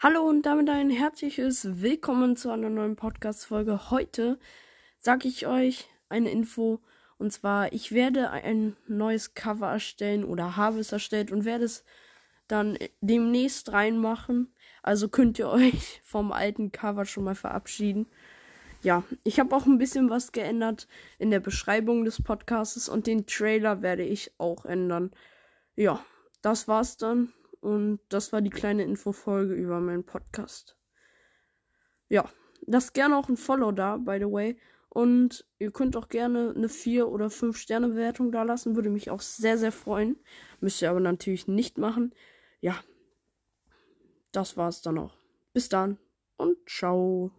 Hallo und damit ein herzliches Willkommen zu einer neuen Podcast-Folge. Heute sage ich euch eine Info und zwar, ich werde ein neues Cover erstellen oder habe es erstellt und werde es dann demnächst reinmachen. Also könnt ihr euch vom alten Cover schon mal verabschieden. Ja, ich habe auch ein bisschen was geändert in der Beschreibung des Podcasts und den Trailer werde ich auch ändern. Ja, das war's dann und das war die kleine Infofolge über meinen Podcast. Ja, lasst gerne auch ein Follow da, by the way. Und ihr könnt auch gerne eine 4 oder 5 Sterne Bewertung da lassen. Würde mich auch sehr, sehr freuen. Müsst ihr aber natürlich nicht machen. Ja, das war's dann auch. Bis dann und ciao.